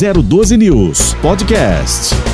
012 News Podcast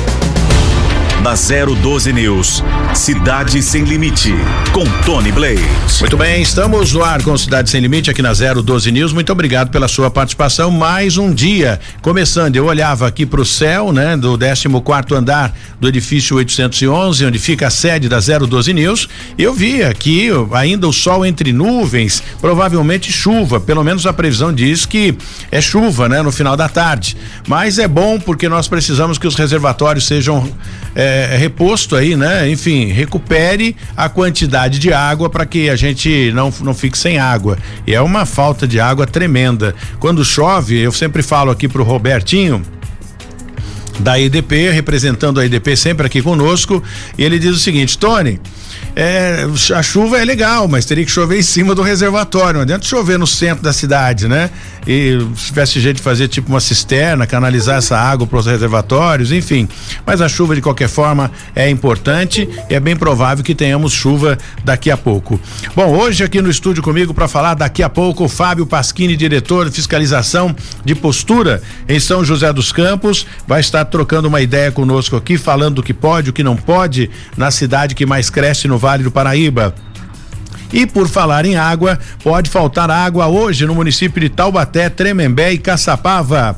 da 012 News. Cidade Sem Limite, com Tony Blade. Muito bem, estamos no ar com Cidade Sem Limite aqui na 012 News. Muito obrigado pela sua participação. Mais um dia. Começando, eu olhava aqui para o céu, né, do 14 quarto andar do edifício 811, onde fica a sede da 012 News. Eu vi aqui ainda o sol entre nuvens, provavelmente chuva. Pelo menos a previsão diz que é chuva, né, no final da tarde. Mas é bom porque nós precisamos que os reservatórios sejam é, é, é, reposto aí, né? Enfim, recupere a quantidade de água para que a gente não, não fique sem água. E é uma falta de água tremenda. Quando chove, eu sempre falo aqui pro Robertinho, da EDP, representando a EDP sempre aqui conosco, e ele diz o seguinte: Tony, é, a chuva é legal, mas teria que chover em cima do reservatório. Não adianta chover no centro da cidade, né? E se tivesse jeito de fazer tipo uma cisterna, canalizar essa água para os reservatórios, enfim. Mas a chuva, de qualquer forma, é importante e é bem provável que tenhamos chuva daqui a pouco. Bom, hoje aqui no estúdio comigo para falar daqui a pouco o Fábio Pasquini, diretor de fiscalização de postura em São José dos Campos, vai estar trocando uma ideia conosco aqui, falando do que pode, o que não pode na cidade que mais cresce no Vale do Paraíba. E por falar em água, pode faltar água hoje no município de Taubaté, Tremembé e Caçapava.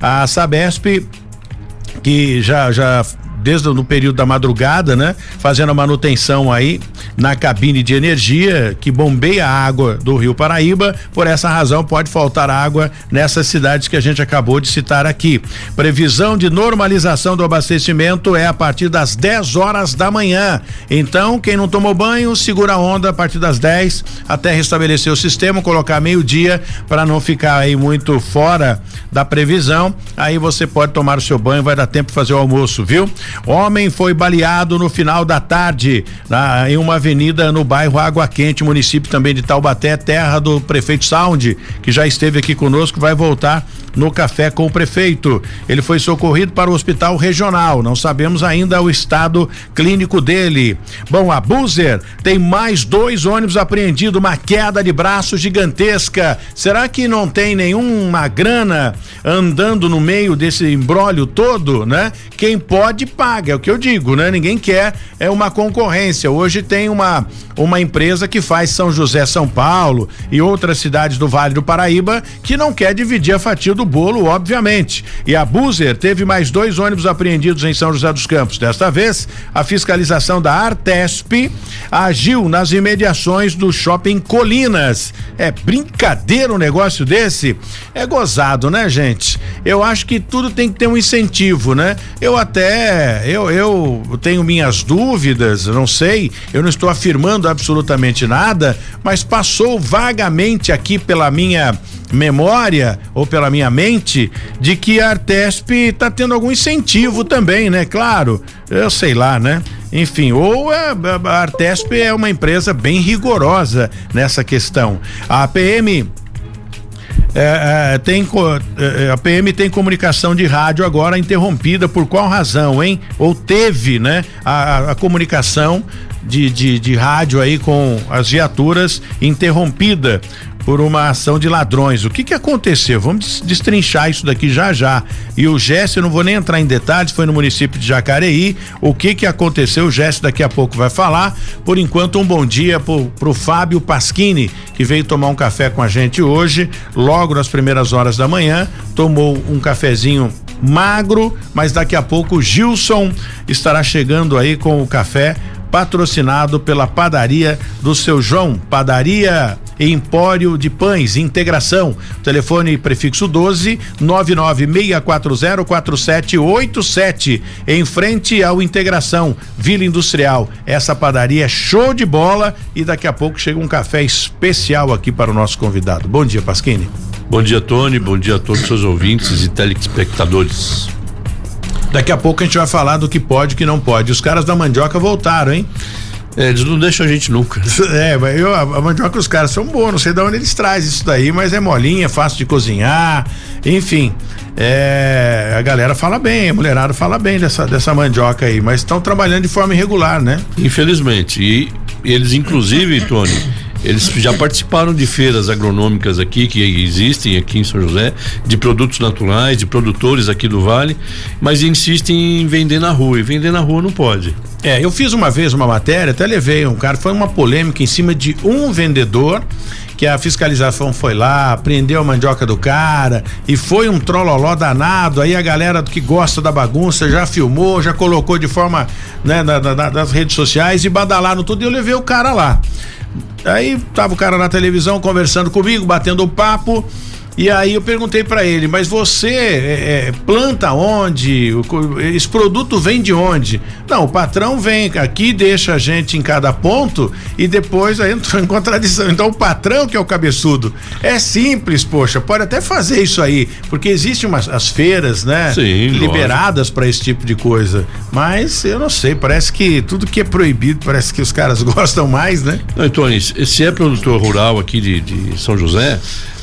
A Sabesp que já já desde o período da madrugada, né? Fazendo a manutenção aí na cabine de energia que bombeia a água do Rio Paraíba. Por essa razão, pode faltar água nessas cidades que a gente acabou de citar aqui. Previsão de normalização do abastecimento é a partir das 10 horas da manhã. Então, quem não tomou banho, segura a onda a partir das 10 até restabelecer o sistema, colocar meio-dia para não ficar aí muito fora da previsão. Aí você pode tomar o seu banho, vai dar tempo de fazer o almoço, viu? Homem foi baleado no final da tarde na, em uma avenida no bairro Água Quente, município também de Taubaté, terra do prefeito Sound, que já esteve aqui conosco, vai voltar no café com o prefeito. Ele foi socorrido para o hospital regional. Não sabemos ainda o estado clínico dele. Bom, a Buzer tem mais dois ônibus apreendidos, uma queda de braço gigantesca. Será que não tem nenhuma grana andando no meio desse embrólio todo, né? Quem pode paga, é o que eu digo, né? Ninguém quer é uma concorrência. Hoje tem uma uma empresa que faz São José, São Paulo e outras cidades do Vale do Paraíba que não quer dividir a fatia do bolo, obviamente. E a Buzer teve mais dois ônibus apreendidos em São José dos Campos. Desta vez, a fiscalização da Artesp agiu nas imediações do shopping Colinas. É brincadeira um negócio desse? É gozado, né, gente? Eu acho que tudo tem que ter um incentivo, né? Eu até eu, eu tenho minhas dúvidas, não sei, eu não estou afirmando absolutamente nada, mas passou vagamente aqui pela minha memória ou pela minha mente de que a Artesp está tendo algum incentivo também, né? Claro, eu sei lá, né? Enfim, ou a, a Artesp é uma empresa bem rigorosa nessa questão. A PM é, é, tem é, é, a PM tem comunicação de rádio agora interrompida por qual razão, hein? Ou teve, né? A, a comunicação de, de, de rádio aí com as viaturas interrompida por uma ação de ladrões. O que que aconteceu? Vamos destrinchar isso daqui já já. E o Jesse, eu não vou nem entrar em detalhes, foi no município de Jacareí. O que que aconteceu? O Jesse daqui a pouco vai falar. Por enquanto, um bom dia pro, pro Fábio Pasquini, que veio tomar um café com a gente hoje, logo nas primeiras horas da manhã, tomou um cafezinho magro, mas daqui a pouco o Gilson estará chegando aí com o café patrocinado pela padaria do seu João, padaria Empório de Pães, Integração. Telefone prefixo 12 996404787 em frente ao Integração, Vila Industrial. Essa padaria é show de bola e daqui a pouco chega um café especial aqui para o nosso convidado. Bom dia, Pasquini. Bom dia, Tony. Bom dia a todos os seus ouvintes e telespectadores. Daqui a pouco a gente vai falar do que pode e que não pode. Os caras da mandioca voltaram, hein? É, eles não deixam a gente nunca. É, mas eu, a, a mandioca os caras são bons, não sei de onde eles trazem isso daí, mas é molinha, fácil de cozinhar, enfim. É, a galera fala bem, a mulherada fala bem dessa, dessa mandioca aí, mas estão trabalhando de forma irregular, né? Infelizmente. E eles, inclusive, Tony, Eles já participaram de feiras agronômicas aqui, que existem aqui em São José, de produtos naturais, de produtores aqui do Vale, mas insistem em vender na rua. E vender na rua não pode. É, eu fiz uma vez uma matéria, até levei um cara, foi uma polêmica em cima de um vendedor que a fiscalização foi lá, prendeu a mandioca do cara e foi um trololó danado. Aí a galera que gosta da bagunça já filmou, já colocou de forma, né, na, na, nas redes sociais e badalaram tudo e eu levei o cara lá. Aí tava o cara na televisão conversando comigo, batendo papo. E aí eu perguntei para ele, mas você é, é, planta onde? Esse produto vem de onde? Não, o patrão vem aqui, deixa a gente em cada ponto e depois entra em contradição. Então o patrão que é o cabeçudo. É simples, poxa, pode até fazer isso aí, porque existem umas as feiras, né? Sim, liberadas para esse tipo de coisa. Mas eu não sei, parece que tudo que é proibido, parece que os caras gostam mais, né? Não, Tony, se é produtor rural aqui de, de São José,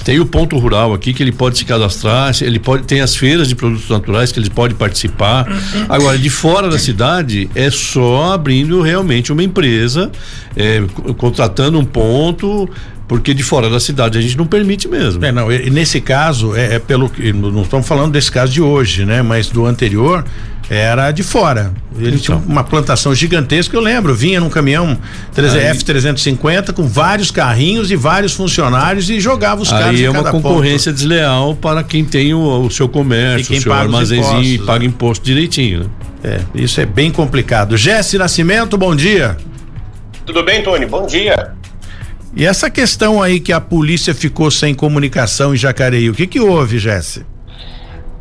tem o ponto rural aqui que ele pode se cadastrar, ele pode tem as feiras de produtos naturais que ele pode participar. Agora de fora da cidade é só abrindo realmente uma empresa, é, contratando um ponto, porque de fora da cidade a gente não permite mesmo. É, não, e, nesse caso, é, é pelo que. Não estamos falando desse caso de hoje, né? Mas do anterior, era de fora. Ele então. tinha uma plantação gigantesca, eu lembro, vinha num caminhão F350 com vários carrinhos e vários funcionários e jogava os caras Aí é uma concorrência ponto. desleal para quem tem o, o seu comércio, o seu armazenzinho e paga né? imposto direitinho. Né? É, isso é bem complicado. Jesse Nascimento, bom dia. Tudo bem, Tony? Bom dia. E essa questão aí que a polícia ficou sem comunicação em Jacareí, o que que houve, Jesse?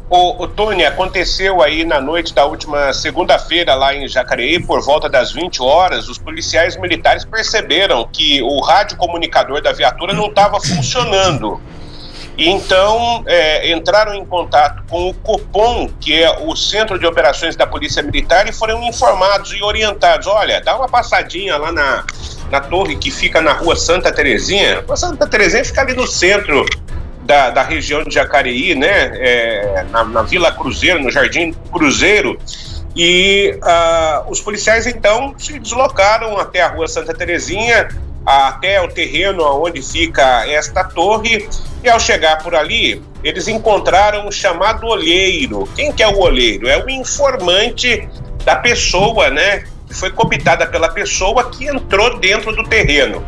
O, o Tony, aconteceu aí na noite da última segunda-feira lá em Jacareí, por volta das 20 horas, os policiais militares perceberam que o rádio comunicador da viatura não estava funcionando. Então é, entraram em contato com o Copom, que é o Centro de Operações da Polícia Militar, e foram informados e orientados: olha, dá uma passadinha lá na, na torre que fica na rua Santa Terezinha. A Santa Terezinha fica ali no centro da, da região de Jacareí, né, é, na, na, Vila Cruzeiro, no Jardim Cruzeiro, e uh, os policiais então se deslocaram até a rua Santa Terezinha, até o terreno onde fica esta torre, e ao chegar por ali, eles encontraram o chamado olheiro. Quem que é o olheiro? É o informante da pessoa, né, que foi cooptada pela pessoa que entrou dentro do terreno.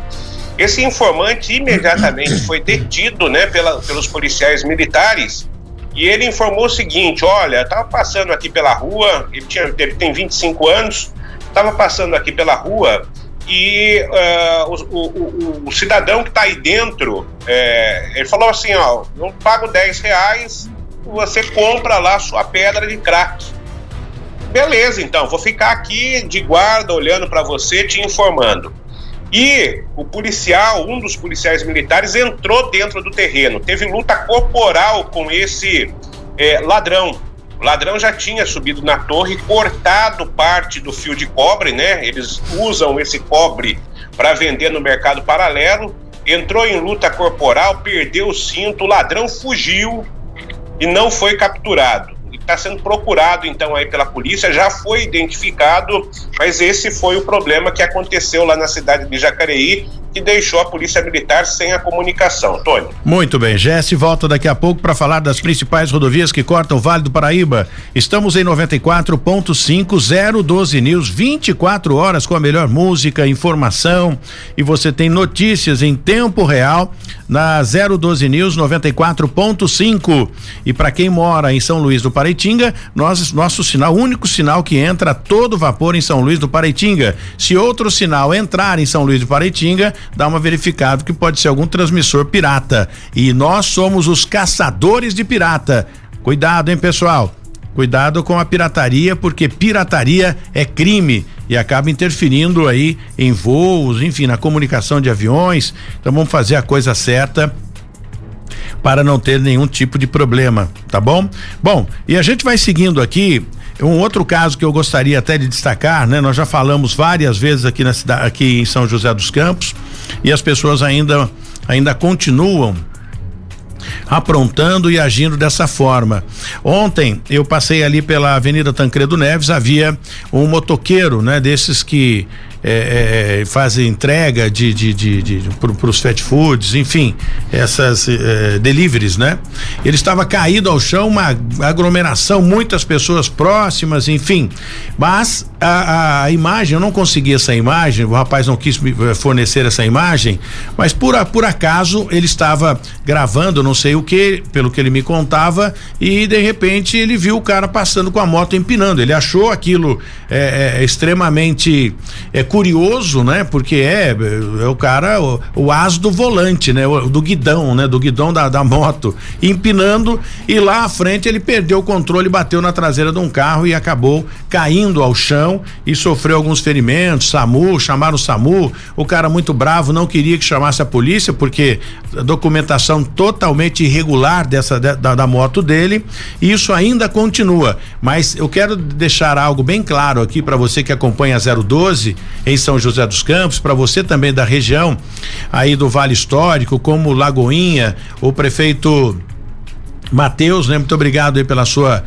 Esse informante imediatamente foi detido né, pela, pelos policiais militares e ele informou o seguinte: olha, estava passando aqui pela rua, ele, tinha, ele tem 25 anos, estava passando aqui pela rua e uh, o, o, o, cidadão que está aí dentro, é, ele falou assim: ó, eu pago 10 reais, você compra lá sua pedra de crack. Beleza, então, vou ficar aqui de guarda olhando para você, te informando. E o policial, um dos policiais militares, entrou dentro do terreno. Teve luta corporal com esse é, ladrão. O ladrão já tinha subido na torre, cortado parte do fio de cobre, né? Eles usam esse cobre para vender no mercado paralelo. Entrou em luta corporal, perdeu o cinto, o ladrão fugiu e não foi capturado está sendo procurado então aí pela polícia, já foi identificado, mas esse foi o problema que aconteceu lá na cidade de Jacareí que deixou a Polícia Militar sem a comunicação. Tony. Muito bem, Jesse volta daqui a pouco para falar das principais rodovias que cortam o Vale do Paraíba. Estamos em 94.5 012 News, 24 horas com a melhor música, informação e você tem notícias em tempo real na 012 News 94.5. E para quem mora em São Luís do Paraitinga, nós nosso sinal, único sinal que entra todo vapor em São Luís do Paraitinga. Se outro sinal entrar em São Luís do Paraitinga, dá uma verificada que pode ser algum transmissor pirata. E nós somos os caçadores de pirata. Cuidado, hein, pessoal? Cuidado com a pirataria, porque pirataria é crime e acaba interferindo aí em voos, enfim, na comunicação de aviões. Então vamos fazer a coisa certa para não ter nenhum tipo de problema, tá bom? Bom, e a gente vai seguindo aqui um outro caso que eu gostaria até de destacar, né? Nós já falamos várias vezes aqui na cidade, aqui em São José dos Campos, e as pessoas ainda ainda continuam aprontando e agindo dessa forma. Ontem eu passei ali pela Avenida Tancredo Neves, havia um motoqueiro, né, desses que é, é, fazem entrega de, de, de, de para os fast foods, enfim, essas é, deliveries, né? Ele estava caído ao chão, uma aglomeração, muitas pessoas próximas, enfim. Mas a, a, imagem, eu não consegui essa imagem, o rapaz não quis me eh, fornecer essa imagem, mas por, por acaso ele estava gravando, não sei o que, pelo que ele me contava, e de repente ele viu o cara passando com a moto empinando. Ele achou aquilo é, é, extremamente é, curioso, né? Porque é, é o cara, o, o as do volante, né? O, do guidão, né? Do guidão da, da moto, empinando, e lá à frente ele perdeu o controle, bateu na traseira de um carro e acabou caindo ao chão e sofreu alguns ferimentos. SAMU, chamaram o SAMU. O cara muito bravo não queria que chamasse a polícia porque a documentação totalmente irregular dessa da, da moto dele. E isso ainda continua. Mas eu quero deixar algo bem claro aqui para você que acompanha a 012 em São José dos Campos, para você também da região aí do Vale Histórico, como Lagoinha, o prefeito Matheus, né? Muito obrigado aí pela sua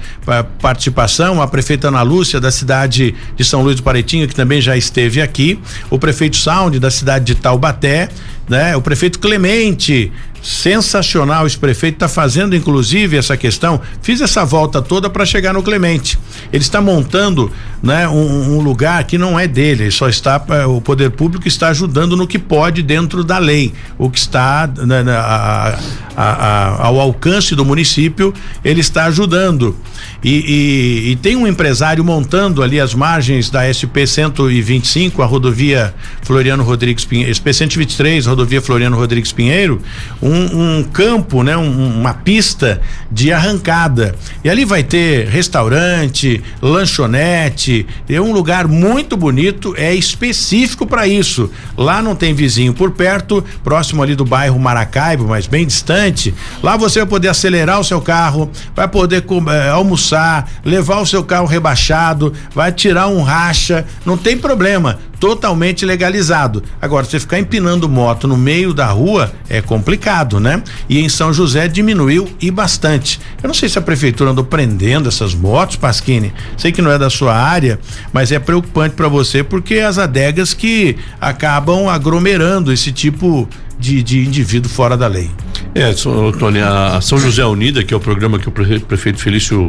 participação. A prefeita Ana Lúcia, da cidade de São Luís do Paretinho, que também já esteve aqui. O prefeito Sound, da cidade de Taubaté, né? O prefeito Clemente, sensacional esse prefeito está fazendo inclusive essa questão. Fiz essa volta toda para chegar no Clemente. Ele está montando né um, um, lugar que não é dele só está eh, o poder público está ajudando no que pode dentro da lei. O que está né, a, a, a, ao alcance do município ele está ajudando. E, e, e, tem um empresário montando ali as margens da SP 125 a rodovia Floriano Rodrigues Pinheiro SP 123 rodovia Floriano Rodrigues Pinheiro um um, um campo, né? Um, uma pista de arrancada. E ali vai ter restaurante, lanchonete, é um lugar muito bonito, é específico para isso. Lá não tem vizinho por perto, próximo ali do bairro Maracaibo, mas bem distante. Lá você vai poder acelerar o seu carro, vai poder é, almoçar, levar o seu carro rebaixado, vai tirar um racha, não tem problema totalmente legalizado. Agora, você ficar empinando moto no meio da rua é complicado, né? E em São José diminuiu e bastante. Eu não sei se a prefeitura andou prendendo essas motos, Pasquini. Sei que não é da sua área, mas é preocupante para você porque as adegas que acabam aglomerando esse tipo de, de indivíduo fora da lei. É, Tony, a São José Unida, que é o programa que o prefeito Felício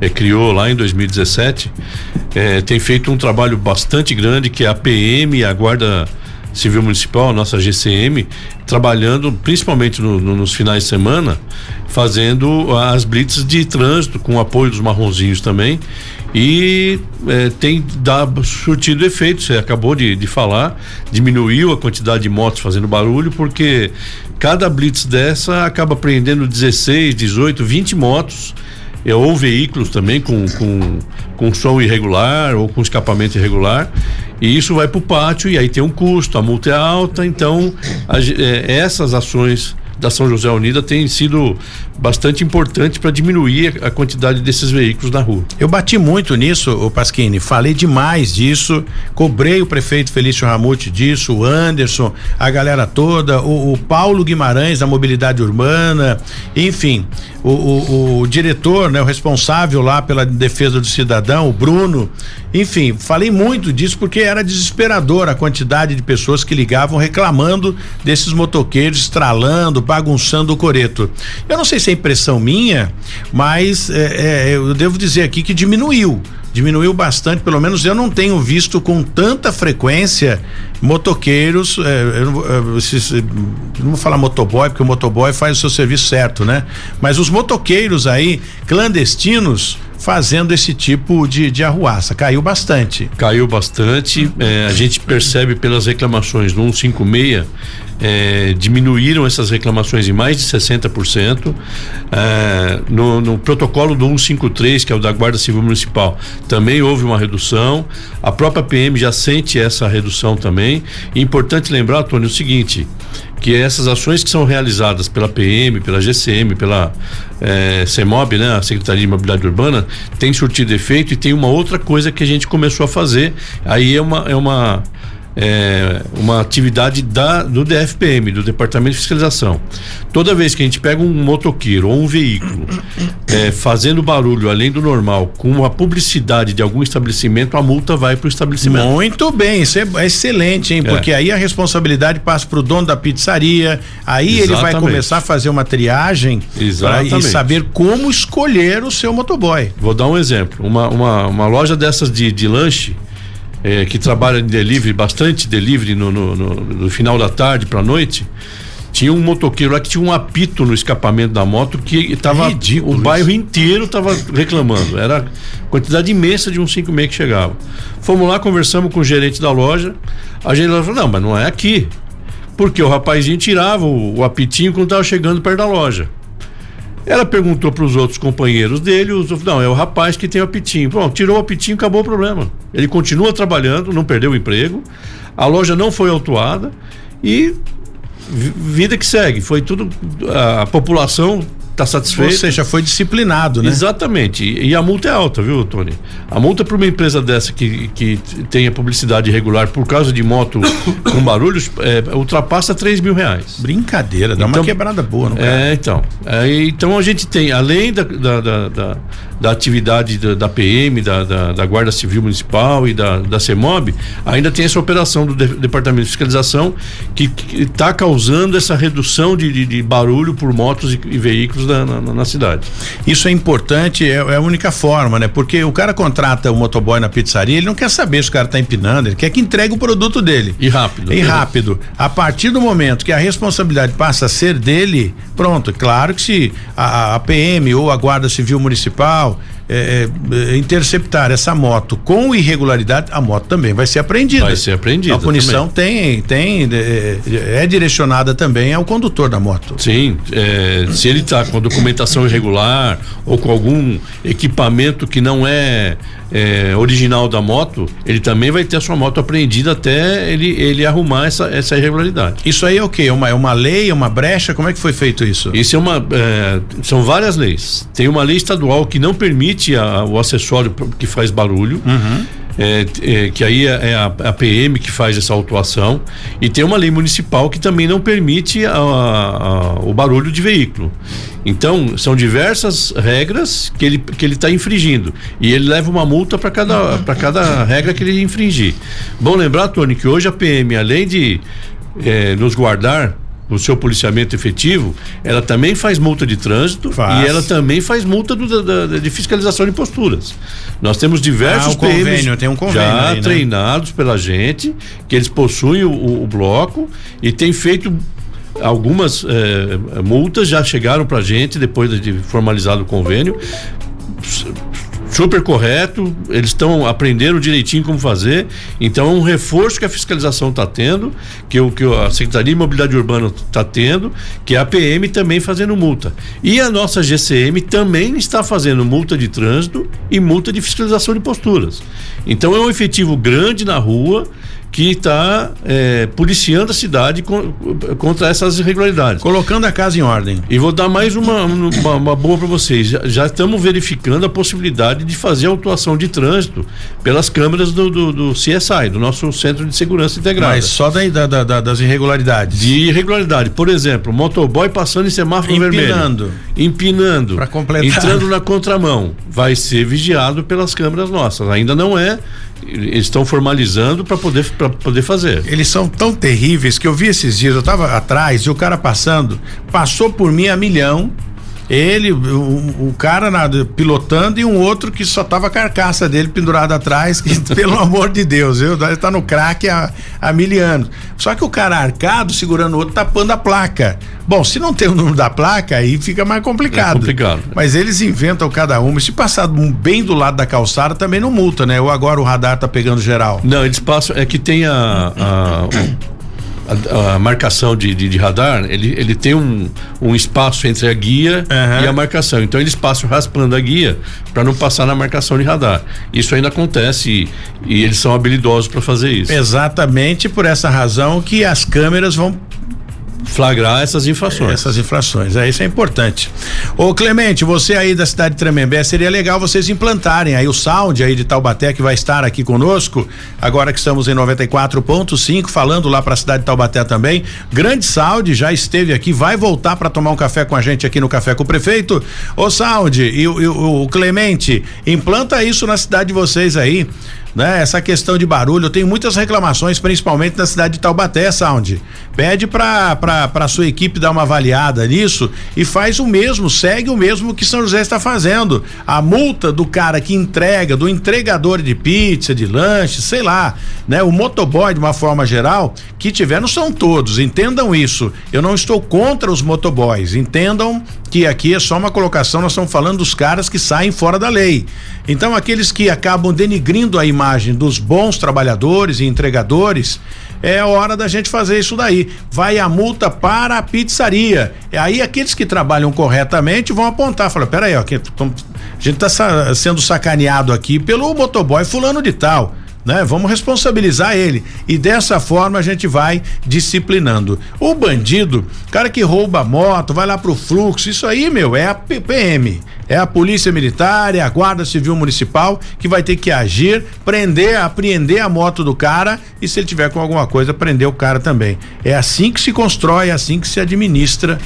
é, criou lá em 2017, é, tem feito um trabalho bastante grande que é a PM a Guarda Civil Municipal, nossa GCM, trabalhando principalmente no, no, nos finais de semana, fazendo as blitz de trânsito com o apoio dos marronzinhos também e é, tem dado surtido efeito. Você acabou de, de falar, diminuiu a quantidade de motos fazendo barulho, porque cada blitz dessa acaba prendendo 16, 18, 20 motos. É, ou veículos também com, com, com som irregular ou com escapamento irregular e isso vai para o pátio e aí tem um custo, a multa é alta, então a, é, essas ações da São José Unida tem sido bastante importante para diminuir a quantidade desses veículos na rua. Eu bati muito nisso, o Pasquini, falei demais disso, cobrei o prefeito Felício Ramute disso, o Anderson, a galera toda, o, o Paulo Guimarães da mobilidade urbana, enfim, o, o, o, diretor, né, o responsável lá pela defesa do cidadão, o Bruno, enfim, falei muito disso porque era desesperador a quantidade de pessoas que ligavam reclamando desses motoqueiros estralando, bagunçando o coreto. Eu não sei se é impressão minha, mas é, é, eu devo dizer aqui que diminuiu. Diminuiu bastante, pelo menos eu não tenho visto com tanta frequência motoqueiros. É, eu, não, eu, eu não vou falar motoboy, porque o motoboy faz o seu serviço certo, né? Mas os motoqueiros aí, clandestinos, fazendo esse tipo de, de arruaça. Caiu bastante. Caiu bastante. É, a gente percebe pelas reclamações do 156 é, diminuíram essas reclamações em mais de 60%. É, no, no, protocolo do 153, que é o da Guarda Civil Municipal, também houve uma redução. A própria PM já sente essa redução também. E importante lembrar, Tony, o seguinte: que essas ações que são realizadas pela PM, pela GCM, pela é, CEMOB, né, a Secretaria de Mobilidade Urbana, tem surtido efeito e tem uma outra coisa que a gente começou a fazer. Aí é uma, é uma é, uma atividade da, do DFPM, do Departamento de Fiscalização. Toda vez que a gente pega um motoqueiro ou um veículo é, fazendo barulho além do normal, com a publicidade de algum estabelecimento, a multa vai para o estabelecimento. Muito bem, isso é excelente, hein? Porque é. aí a responsabilidade passa para o dono da pizzaria, aí Exatamente. ele vai começar a fazer uma triagem pra, e saber como escolher o seu motoboy. Vou dar um exemplo. Uma, uma, uma loja dessas de, de lanche é, que trabalha em delivery, bastante delivery no, no, no, no final da tarde para noite, tinha um motoqueiro lá que tinha um apito no escapamento da moto que estava o bairro inteiro estava reclamando. Era quantidade imensa de um 56 que chegava. Fomos lá, conversamos com o gerente da loja. A gente falou: "Não, mas não é aqui". Porque o rapazinho tirava o, o apitinho quando estava chegando perto da loja. Ela perguntou para os outros companheiros dele, os, não, é o rapaz que tem o apitinho. Bom, tirou o apitinho, acabou o problema. Ele continua trabalhando, não perdeu o emprego, a loja não foi autuada e vida que segue. Foi tudo. A população está satisfeito. Ou seja, foi disciplinado, né? Exatamente. E, e a multa é alta, viu, Tony? A multa para uma empresa dessa que, que tenha publicidade irregular por causa de moto com barulhos é, ultrapassa 3 mil reais. Brincadeira, dá então, uma quebrada boa, não É, então. É, então a gente tem, além da, da, da, da da atividade da, da PM, da, da, da, Guarda Civil Municipal e da, da CEMOB, ainda tem essa operação do de, Departamento de Fiscalização que está causando essa redução de, de, de, barulho por motos e, e veículos na, na, na, cidade. Isso é importante, é, é, a única forma, né? Porque o cara contrata o motoboy na pizzaria, ele não quer saber se o cara está empinando, ele quer que entregue o produto dele. E rápido. E rápido. A partir do momento que a responsabilidade passa a ser dele, pronto. Claro que se a, a PM ou a Guarda Civil Municipal é, é, interceptar essa moto com irregularidade, a moto também vai ser apreendida. Vai ser apreendida. A punição também. tem, tem é, é, direcionada também ao condutor da moto. Sim, é, se ele está com documentação irregular ou com algum equipamento que não é é, original da moto, ele também vai ter a sua moto apreendida até ele, ele arrumar essa, essa irregularidade. Isso aí é o quê? É uma, é uma lei, é uma brecha? Como é que foi feito isso? Isso é uma. É, são várias leis. Tem uma lei estadual que não permite a, o acessório que faz barulho. Uhum é, é, que aí é, é a, a, PM que faz essa autuação, e tem uma lei municipal que também não permite a, a, o barulho de veículo. Então, são diversas regras que ele que ele está infringindo. E ele leva uma multa para cada, cada regra que ele infringir. Bom lembrar, Tony, que hoje a PM, além de é, nos guardar o seu policiamento efetivo, ela também faz multa de trânsito faz. e ela também faz multa do, da, de fiscalização de posturas. Nós temos diversos ah, convênio, tem um convênio já aí, né? treinados pela gente, que eles possuem o, o bloco e tem feito algumas eh, multas já chegaram para gente depois de formalizado o convênio super correto, eles estão aprendendo direitinho como fazer. Então é um reforço que a fiscalização está tendo, que o que a Secretaria de Mobilidade Urbana está tendo, que a PM também fazendo multa. E a nossa GCM também está fazendo multa de trânsito e multa de fiscalização de posturas. Então é um efetivo grande na rua que está é, policiando a cidade com, contra essas irregularidades. Colocando a casa em ordem. E vou dar mais uma, uma, uma boa para vocês. Já, já, estamos verificando a possibilidade de fazer autuação de trânsito pelas câmeras do, do, do CSI, do nosso Centro de Segurança Integrada. Mas só da, da, da, das irregularidades. De irregularidade. Por exemplo, motoboy passando em semáforo Empinando. vermelho. Empinando. Para completar. Entrando na contramão. Vai ser vigiado pelas câmeras nossas. Ainda não é eles estão formalizando para poder para poder fazer. Eles são tão terríveis que eu vi esses dias, eu estava atrás e o cara passando, passou por mim a milhão ele, o, o cara na, pilotando e um outro que só tava a carcaça dele pendurada atrás, que, pelo amor de Deus, viu? Ele tá no crack há, há mil anos. Só que o cara arcado segurando o outro, tapando a placa. Bom, se não tem o número da placa, aí fica mais complicado. É complicado. Mas eles inventam cada uma. Se passar bem do lado da calçada, também não multa, né? Ou agora o radar tá pegando geral? Não, eles passam. É que tem a, a a, a marcação de, de, de, radar, ele, ele tem um, um espaço entre a guia uhum. e a marcação. Então eles passam raspando a guia para não passar na marcação de radar. Isso ainda acontece e, e eles são habilidosos para fazer isso. Exatamente por essa razão que as câmeras vão flagrar essas infrações. Essas infrações, é isso é importante. Ô Clemente, você aí da cidade de Tremembé, seria legal vocês implantarem aí o sound aí de Taubaté que vai estar aqui conosco, agora que estamos em 94.5, falando lá para a cidade de Taubaté também. Grande Sound já esteve aqui, vai voltar para tomar um café com a gente aqui no Café com o Prefeito. Ô Sound e, e o Clemente, implanta isso na cidade de vocês aí né? Essa questão de barulho, eu tenho muitas reclamações, principalmente na cidade de Taubaté, Sound. Pede para para sua equipe dar uma avaliada nisso e faz o mesmo, segue o mesmo que São José está fazendo. A multa do cara que entrega, do entregador de pizza, de lanche, sei lá, né? O motoboy de uma forma geral, que tiver, não são todos, entendam isso. Eu não estou contra os motoboys, entendam que aqui é só uma colocação, nós estamos falando dos caras que saem fora da lei. Então, aqueles que acabam denigrindo a imagem dos bons trabalhadores e entregadores, é hora da gente fazer isso daí. Vai a multa para a pizzaria. E aí aqueles que trabalham corretamente vão apontar, fala, peraí, ó, a gente está sendo sacaneado aqui pelo motoboy fulano de tal né? Vamos responsabilizar ele e dessa forma a gente vai disciplinando. O bandido, cara que rouba a moto, vai lá pro fluxo, isso aí, meu, é a PPM, é a Polícia Militar, é a Guarda Civil Municipal que vai ter que agir, prender, apreender a moto do cara e se ele tiver com alguma coisa, prender o cara também. É assim que se constrói, é assim que se administra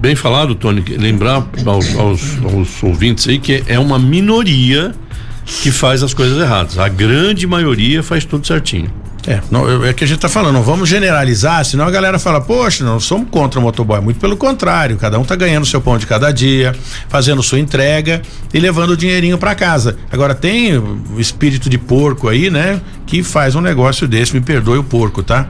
Bem falado, Tony. Lembrar aos, aos, aos, ouvintes aí que é uma minoria que faz as coisas erradas. A grande maioria faz tudo certinho. É, não, é que a gente tá falando, não vamos generalizar, senão a galera fala, poxa, não somos contra o motoboy, muito pelo contrário, cada um tá ganhando seu pão de cada dia, fazendo sua entrega e levando o dinheirinho para casa. Agora tem o espírito de porco aí, né, que faz um negócio desse, me perdoe o porco, tá?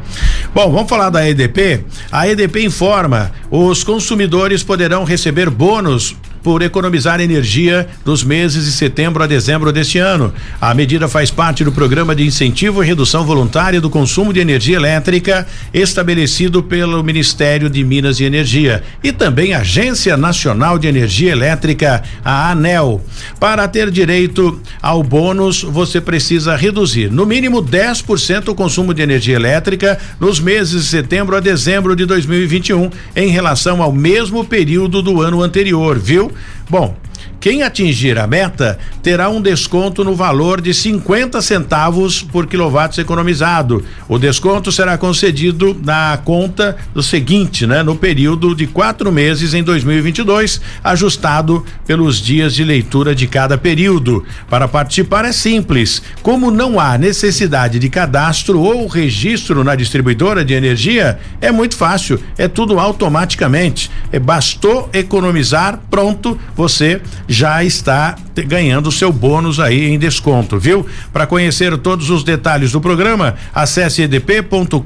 Bom, vamos falar da EDP. A EDP informa, os consumidores poderão receber bônus por economizar energia nos meses de setembro a dezembro deste ano. A medida faz parte do programa de incentivo e redução voluntária do consumo de energia elétrica estabelecido pelo Ministério de Minas e Energia e também Agência Nacional de Energia Elétrica, a ANEL. Para ter direito ao bônus, você precisa reduzir no mínimo 10% o consumo de energia elétrica nos meses de setembro a dezembro de 2021 em relação ao mesmo período do ano anterior, viu? Bom, quem atingir a meta terá um desconto no valor de 50 centavos por quilowatts economizado. O desconto será concedido na conta do seguinte, né? No período de quatro meses em 2022, ajustado pelos dias de leitura de cada período. Para participar é simples. Como não há necessidade de cadastro ou registro na distribuidora de energia, é muito fácil. É tudo automaticamente. É bastou economizar, pronto, você já está ganhando seu bônus aí em desconto, viu? Para conhecer todos os detalhes do programa, acesse edp.com.br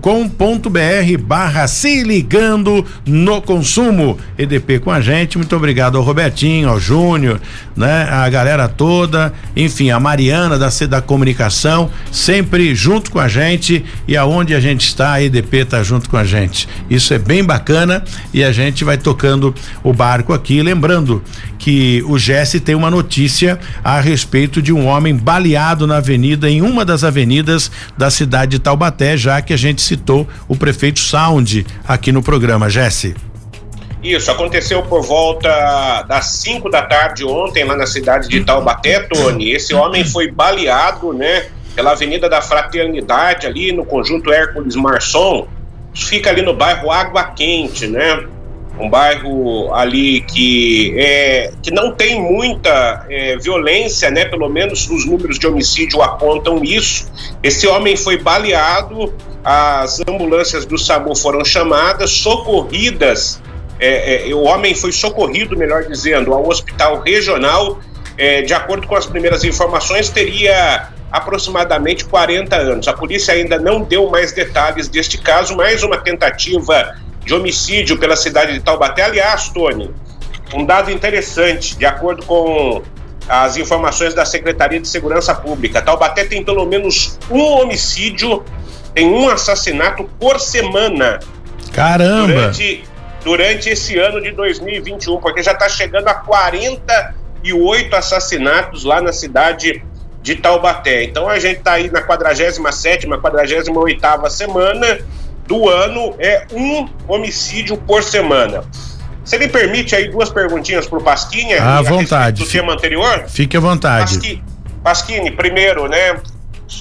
barra se ligando no consumo. EDP com a gente, muito obrigado ao Robertinho, ao Júnior, né? A galera toda, enfim, a Mariana da da comunicação, sempre junto com a gente e aonde a gente está, a EDP está junto com a gente. Isso é bem bacana e a gente vai tocando o barco aqui, lembrando que o Jesse tem uma notícia a respeito de um homem baleado na avenida, em uma das avenidas da cidade de Taubaté, já que a gente citou o prefeito Sound aqui no programa. Jesse. Isso, aconteceu por volta das 5 da tarde ontem, lá na cidade de Taubaté, Tony. Esse homem foi baleado, né, pela Avenida da Fraternidade, ali no conjunto Hércules Marçom. Fica ali no bairro Água Quente, né? Um bairro ali que, é, que não tem muita é, violência, né? Pelo menos os números de homicídio apontam isso. Esse homem foi baleado, as ambulâncias do SAMU foram chamadas, socorridas. É, é o homem foi socorrido, melhor dizendo, ao hospital regional. É, de acordo com as primeiras informações, teria aproximadamente 40 anos. A polícia ainda não deu mais detalhes deste caso, mais uma tentativa de homicídio pela cidade de Taubaté. Aliás, Tony, um dado interessante, de acordo com as informações da Secretaria de Segurança Pública, Taubaté tem pelo menos um homicídio, tem um assassinato por semana. Caramba! Durante, durante esse ano de 2021, porque já está chegando a 48 assassinatos lá na cidade de Taubaté. Então a gente está aí na 47ª, 48ª semana do ano é um homicídio por semana. Você me permite aí duas perguntinhas para o Pasquini? À vontade. Do tema anterior? Fique à vontade. Pasqui, Pasquini, primeiro, né?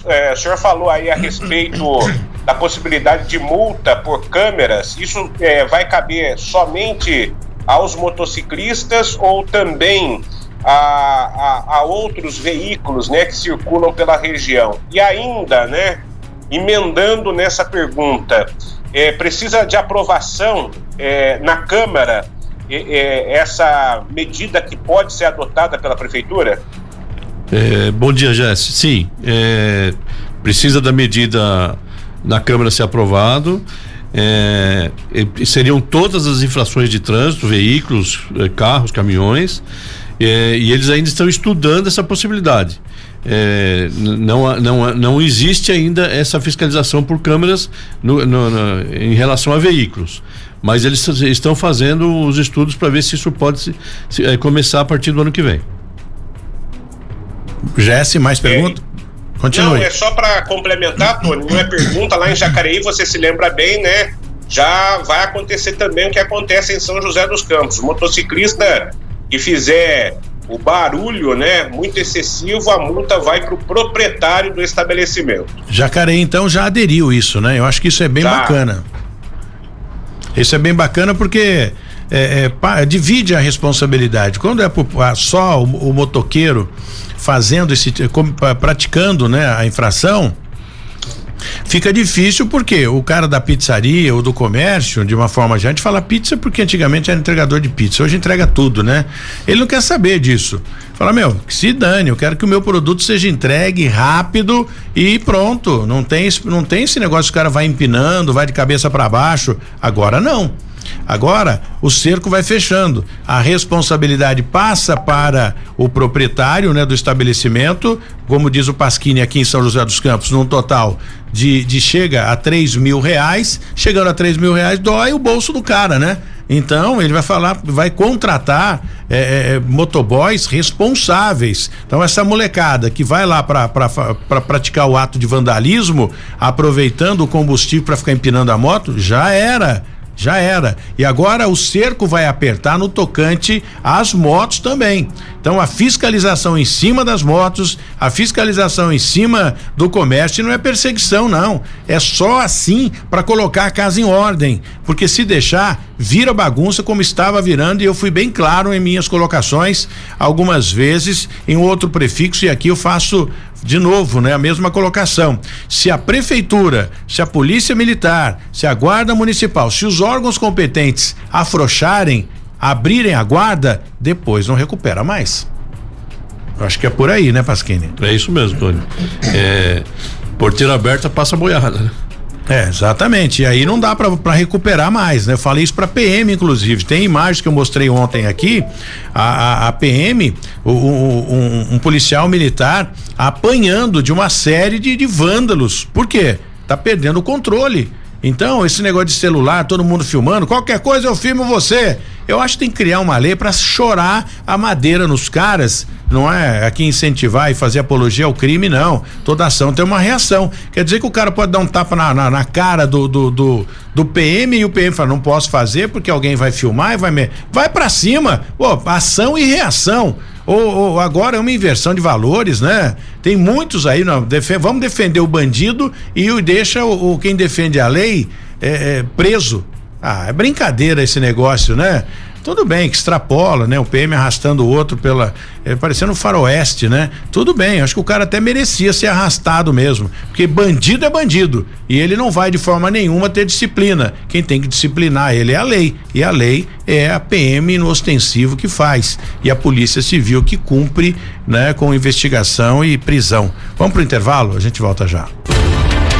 É, o senhor falou aí a respeito da possibilidade de multa por câmeras. Isso é, vai caber somente aos motociclistas ou também a, a, a, outros veículos né, que circulam pela região? E ainda, né, emendando nessa pergunta, é, precisa de aprovação é, na Câmara é, essa medida que pode ser adotada pela Prefeitura? É, bom dia, Jesse. Sim, é, precisa da medida na Câmara ser aprovado. É, seriam todas as infrações de trânsito, veículos, é, carros, caminhões, é, e eles ainda estão estudando essa possibilidade. É, não, não, não existe ainda essa fiscalização por câmeras no, no, no, em relação a veículos. Mas eles estão fazendo os estudos para ver se isso pode se, se, é, começar a partir do ano que vem. Jesse, mais pergunta? É, Continue. Não, é só para complementar, Tony, não é pergunta, lá em Jacareí, você se lembra bem, né? Já vai acontecer também o que acontece em São José dos Campos. O motociclista que fizer o barulho, né, muito excessivo, a multa vai para o proprietário do estabelecimento. Jacareí, então, já aderiu isso, né? Eu acho que isso é bem tá. bacana. Isso é bem bacana porque é, é, divide a responsabilidade. Quando é só o, o motoqueiro fazendo esse, praticando, né, a infração, fica difícil porque o cara da pizzaria ou do comércio, de uma forma gente fala pizza porque antigamente era entregador de pizza, hoje entrega tudo, né? Ele não quer saber disso. Fala, meu, que se dane, eu quero que o meu produto seja entregue rápido e pronto. Não tem, não tem esse negócio que o cara vai empinando, vai de cabeça para baixo. Agora não. Agora, o cerco vai fechando. A responsabilidade passa para o proprietário né, do estabelecimento, como diz o Pasquini aqui em São José dos Campos, num total de, de chega a três mil reais. Chegando a três mil reais, dói o bolso do cara, né? Então ele vai falar, vai contratar é, é, é motoboys responsáveis. Então essa molecada que vai lá para pra, pra praticar o ato de vandalismo, aproveitando o combustível para ficar empinando a moto, já era já era. E agora o cerco vai apertar no tocante às motos também. Então a fiscalização em cima das motos, a fiscalização em cima do comércio não é perseguição, não. É só assim para colocar a casa em ordem. Porque se deixar, vira bagunça como estava virando, e eu fui bem claro em minhas colocações algumas vezes em outro prefixo, e aqui eu faço de novo, né? A mesma colocação. Se a prefeitura, se a polícia militar, se a guarda municipal, se os órgãos competentes afrouxarem, abrirem a guarda, depois não recupera mais. Eu acho que é por aí, né, Pasquini? É isso mesmo, Tony. É, porteira aberta passa boiada, né? É, exatamente. E aí não dá para recuperar mais, né? Eu falei isso para PM, inclusive. Tem imagens que eu mostrei ontem aqui. A, a, a PM, o, o, um, um, policial militar apanhando de uma série de, de vândalos. Por quê? Tá perdendo o controle. Então, esse negócio de celular, todo mundo filmando, qualquer coisa eu filmo você. Eu acho que tem que criar uma lei para chorar a madeira nos caras, não é aqui incentivar e fazer apologia ao crime, não. Toda ação tem uma reação. Quer dizer que o cara pode dar um tapa na, na, na cara do, do, do, do, PM e o PM fala, não posso fazer porque alguém vai filmar e vai me. Vai para cima! Pô, ação e reação. Ou, ou, agora é uma inversão de valores, né? Tem muitos aí, não, vamos defender o bandido e deixa o, o quem defende a lei é, é, preso. Ah, é brincadeira esse negócio, né? Tudo bem que extrapola, né? O PM arrastando o outro pela. É, parecendo um faroeste, né? Tudo bem, acho que o cara até merecia ser arrastado mesmo. Porque bandido é bandido. E ele não vai de forma nenhuma ter disciplina. Quem tem que disciplinar ele é a lei. E a lei é a PM no ostensivo que faz. E a Polícia Civil que cumpre, né? Com investigação e prisão. Vamos pro intervalo? A gente volta já.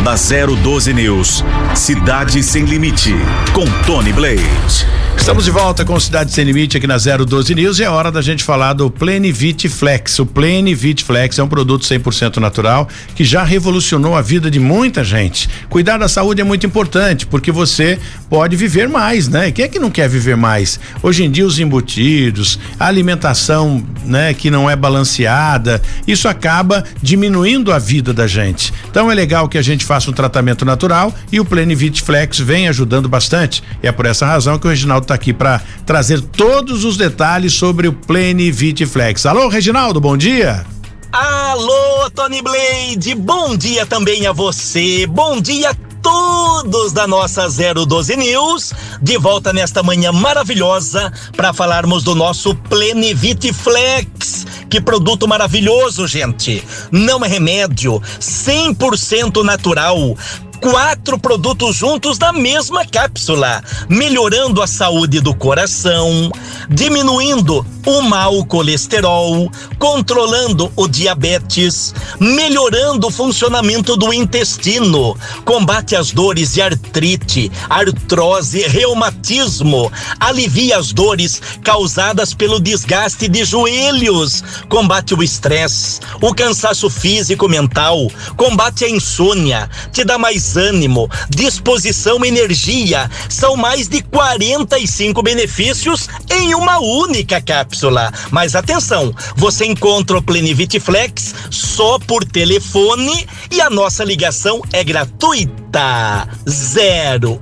Na 012 News, Cidade Sem Limite, com Tony Blade. Estamos de volta com Cidade Sem Limite aqui na 012 News e é hora da gente falar do Plenivit Flex. O Plenivit Flex é um produto 100% natural que já revolucionou a vida de muita gente. Cuidar da saúde é muito importante porque você pode viver mais, né? Quem é que não quer viver mais? Hoje em dia os embutidos, a alimentação, né, que não é balanceada, isso acaba diminuindo a vida da gente. Então é legal que a gente faça um tratamento natural e o Plenivit Flex vem ajudando bastante. E é por essa razão que o Reginaldo está aqui para trazer todos os detalhes sobre o Plenivit Flex. Alô, Reginaldo, bom dia. Alô, Tony Blade, bom dia também a você, bom dia a todos da nossa 012 News, de volta nesta manhã maravilhosa para falarmos do nosso Plenivit Flex. Que produto maravilhoso, gente! Não é remédio, 100% natural quatro produtos juntos na mesma cápsula, melhorando a saúde do coração, diminuindo o mau colesterol, controlando o diabetes, melhorando o funcionamento do intestino, combate as dores de artrite, artrose, reumatismo, alivia as dores causadas pelo desgaste de joelhos, combate o estresse, o cansaço físico mental, combate a insônia, te dá mais ânimo, disposição, energia. São mais de 45 benefícios em uma única cápsula. Mas atenção, você encontra o Plenivit Flex só por telefone e a nossa ligação é gratuita.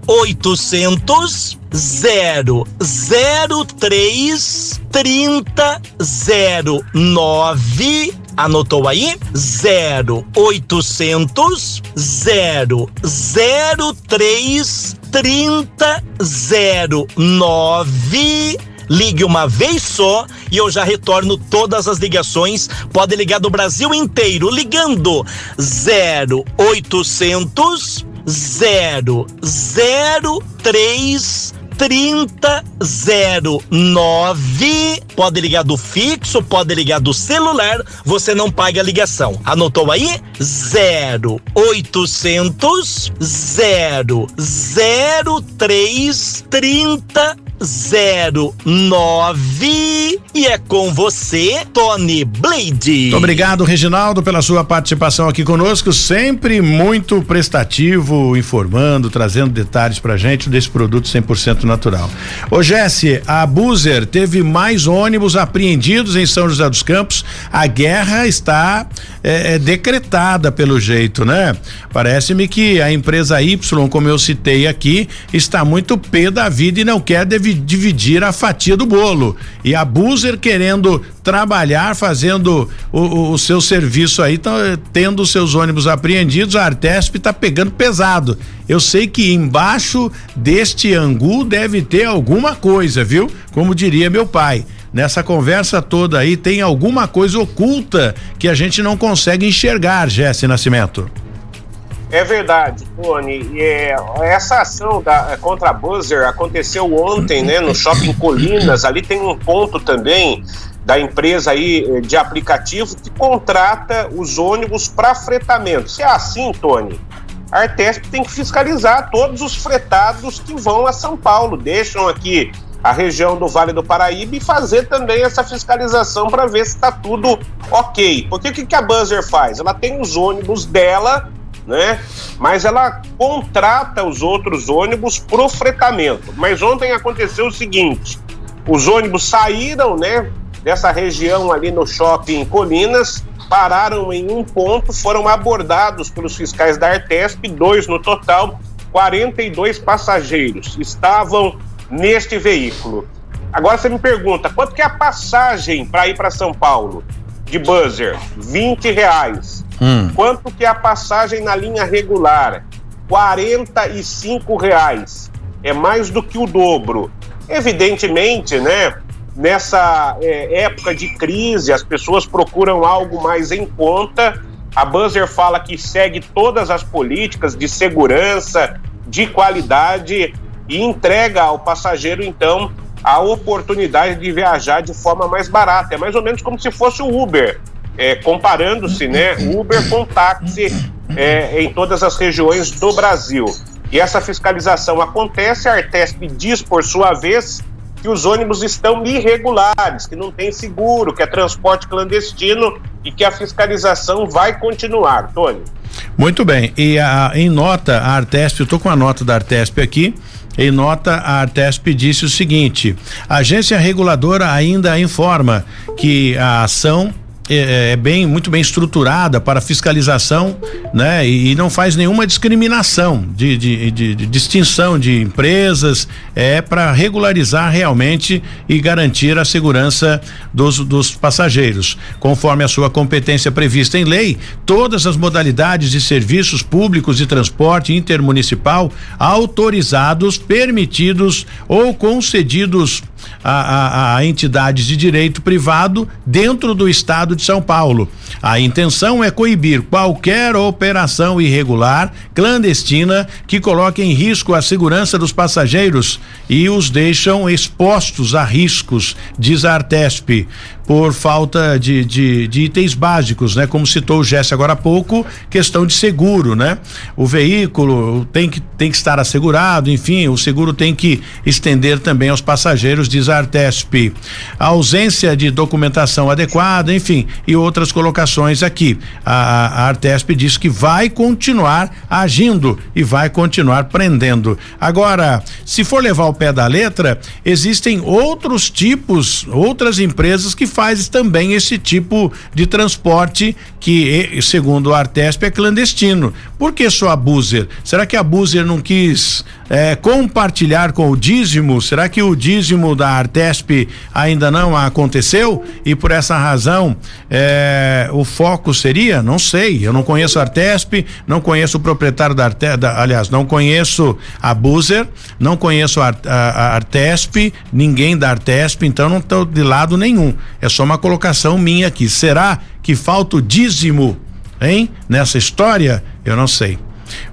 0800 003 3009 Anotou aí? 0800 003 3009 Ligue uma vez só e eu já retorno todas as ligações. Pode ligar do Brasil inteiro ligando 0800 003 3009. Pode ligar do fixo, pode ligar do celular, você não paga a ligação. Anotou aí? 0800 003 30 09 e é com você, Tony Blade. Muito obrigado, Reginaldo, pela sua participação aqui conosco, sempre muito prestativo, informando, trazendo detalhes pra gente desse produto 100% natural. Ô Jesse, a Buzer teve mais ônibus apreendidos em São José dos Campos. A guerra está é, é, decretada pelo jeito, né? Parece-me que a empresa Y, como eu citei aqui, está muito pé da vida e não quer devido dividir a fatia do bolo. E a Buzer querendo trabalhar, fazendo o, o, o seu serviço aí, tá, tendo seus ônibus apreendidos, a Artesp está pegando pesado. Eu sei que embaixo deste angu deve ter alguma coisa, viu? Como diria meu pai nessa conversa toda aí tem alguma coisa oculta que a gente não consegue enxergar, Jesse Nascimento. É verdade, Tony. É, essa ação da, contra a Buzzer aconteceu ontem, né, no Shopping Colinas. Ali tem um ponto também da empresa aí eh, de aplicativo que contrata os ônibus para fretamento. Se é assim, Tony, a Artesp tem que fiscalizar todos os fretados que vão a São Paulo, deixam aqui a região do Vale do Paraíba e fazer também essa fiscalização para ver se está tudo ok. Porque o que, que a Buzzer faz? Ela tem os ônibus dela né? Mas ela contrata os outros ônibus pro fretamento. Mas ontem aconteceu o seguinte: os ônibus saíram, né, dessa região ali no shopping Colinas, pararam em um ponto, foram abordados pelos fiscais da Artesp, dois no total, 42 passageiros estavam neste veículo. Agora você me pergunta, quanto que é a passagem para ir para São Paulo de buzzer? 20 reais. Hum. Quanto que é a passagem na linha regular? R$ reais. É mais do que o dobro. Evidentemente, né? Nessa é, época de crise, as pessoas procuram algo mais em conta. A Buzzer fala que segue todas as políticas de segurança, de qualidade e entrega ao passageiro, então, a oportunidade de viajar de forma mais barata. É mais ou menos como se fosse o Uber é, comparando-se né, Uber com táxi é, em todas as regiões do Brasil. E essa fiscalização acontece, a Artesp diz, por sua vez, que os ônibus estão irregulares, que não tem seguro, que é transporte clandestino e que a fiscalização vai continuar, Tony. Muito bem. E a, em nota, a Artesp, eu estou com a nota da Artesp aqui. Em nota, a Artesp disse o seguinte: a agência reguladora ainda informa que a ação é, é, bem muito bem estruturada para fiscalização, né? E, e não faz nenhuma discriminação de, de, de, de distinção de empresas, é para regularizar realmente e garantir a segurança dos, dos passageiros. Conforme a sua competência prevista em lei, todas as modalidades de serviços públicos de transporte intermunicipal autorizados, permitidos ou concedidos a, a, a, entidades de direito privado dentro do estado de São Paulo. A intenção é coibir qualquer operação irregular, clandestina, que coloque em risco a segurança dos passageiros e os deixam expostos a riscos, diz a Artesp por falta de, de, de, itens básicos, né? Como citou o Jesse agora há pouco, questão de seguro, né? O veículo tem que, tem que estar assegurado, enfim, o seguro tem que estender também aos passageiros, diz a Artesp. A ausência de documentação adequada, enfim, e outras colocações aqui. A, a Artesp diz que vai continuar agindo e vai continuar prendendo. Agora, se for levar o pé da letra, existem outros tipos, outras empresas que faz também esse tipo de transporte que, segundo o Artesp, é clandestino. Por que só a Buzer? Será que a Buzer não quis é, compartilhar com o dízimo? Será que o dízimo da Artesp ainda não aconteceu? E por essa razão é, o foco seria? Não sei. Eu não conheço a Artesp, não conheço o proprietário da Artesp, aliás, não conheço a Buzer, não conheço a, a, a Artesp, ninguém da Artesp, então não estou de lado nenhum. É só uma colocação minha aqui. Será que falta o dízimo, hein? Nessa história? Eu não sei.